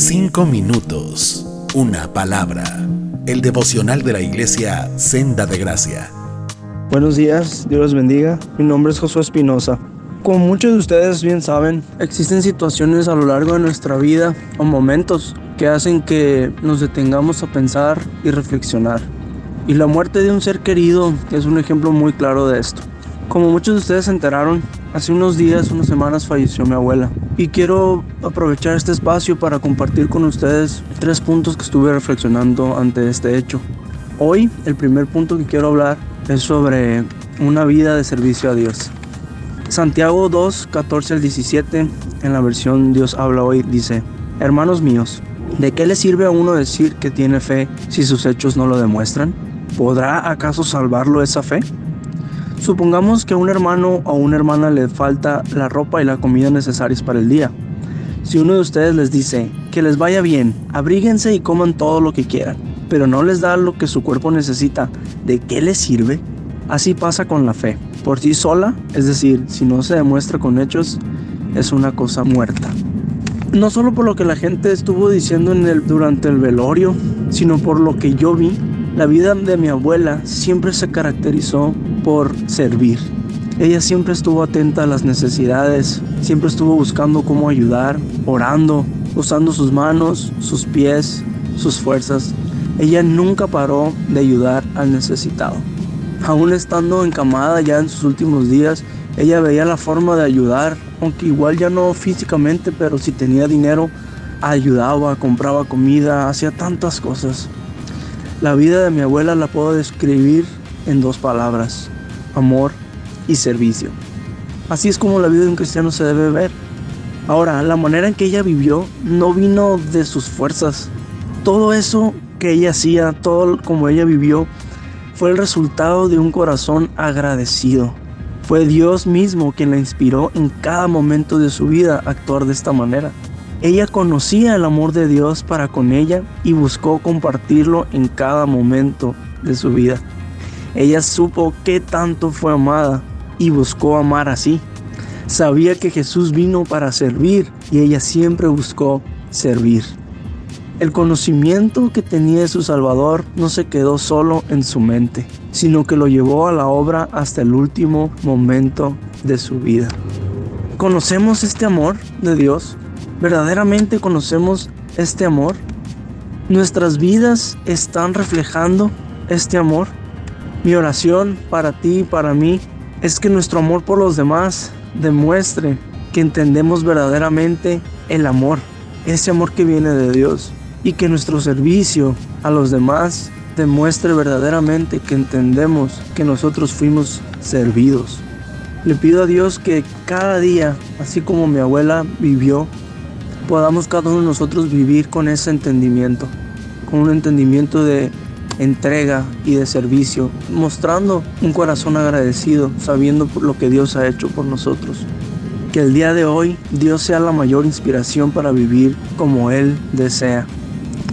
Cinco minutos, una palabra. El devocional de la iglesia Senda de Gracia. Buenos días, Dios los bendiga. Mi nombre es Josué Espinosa. Como muchos de ustedes bien saben, existen situaciones a lo largo de nuestra vida o momentos que hacen que nos detengamos a pensar y reflexionar. Y la muerte de un ser querido es un ejemplo muy claro de esto. Como muchos de ustedes se enteraron, hace unos días, unas semanas falleció mi abuela. Y quiero aprovechar este espacio para compartir con ustedes tres puntos que estuve reflexionando ante este hecho. Hoy el primer punto que quiero hablar es sobre una vida de servicio a Dios. Santiago 2, 14 al 17, en la versión Dios habla hoy, dice, Hermanos míos, ¿de qué le sirve a uno decir que tiene fe si sus hechos no lo demuestran? ¿Podrá acaso salvarlo esa fe? Supongamos que a un hermano o una hermana le falta la ropa y la comida necesarias para el día. Si uno de ustedes les dice que les vaya bien, abríguense y coman todo lo que quieran, pero no les da lo que su cuerpo necesita, ¿de qué les sirve? Así pasa con la fe. Por sí sola, es decir, si no se demuestra con hechos, es una cosa muerta. No solo por lo que la gente estuvo diciendo en el, durante el velorio, sino por lo que yo vi, la vida de mi abuela siempre se caracterizó por servir. Ella siempre estuvo atenta a las necesidades, siempre estuvo buscando cómo ayudar, orando, usando sus manos, sus pies, sus fuerzas. Ella nunca paró de ayudar al necesitado. Aún estando encamada ya en sus últimos días, ella veía la forma de ayudar, aunque igual ya no físicamente, pero si tenía dinero, ayudaba, compraba comida, hacía tantas cosas. La vida de mi abuela la puedo describir en dos palabras, amor y servicio. Así es como la vida de un cristiano se debe ver. Ahora, la manera en que ella vivió no vino de sus fuerzas. Todo eso que ella hacía, todo como ella vivió, fue el resultado de un corazón agradecido. Fue Dios mismo quien la inspiró en cada momento de su vida a actuar de esta manera. Ella conocía el amor de Dios para con ella y buscó compartirlo en cada momento de su vida. Ella supo qué tanto fue amada y buscó amar así. Sabía que Jesús vino para servir y ella siempre buscó servir. El conocimiento que tenía de su Salvador no se quedó solo en su mente, sino que lo llevó a la obra hasta el último momento de su vida. ¿Conocemos este amor de Dios? ¿Verdaderamente conocemos este amor? ¿Nuestras vidas están reflejando este amor? Mi oración para ti y para mí es que nuestro amor por los demás demuestre que entendemos verdaderamente el amor, ese amor que viene de Dios, y que nuestro servicio a los demás demuestre verdaderamente que entendemos que nosotros fuimos servidos. Le pido a Dios que cada día, así como mi abuela vivió, podamos cada uno de nosotros vivir con ese entendimiento, con un entendimiento de entrega y de servicio, mostrando un corazón agradecido, sabiendo lo que Dios ha hecho por nosotros. Que el día de hoy Dios sea la mayor inspiración para vivir como Él desea.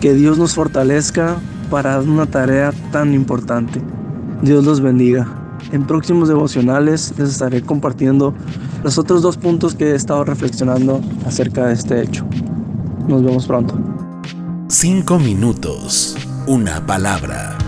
Que Dios nos fortalezca para una tarea tan importante. Dios los bendiga. En próximos devocionales les estaré compartiendo los otros dos puntos que he estado reflexionando acerca de este hecho. Nos vemos pronto. Cinco minutos una palabra.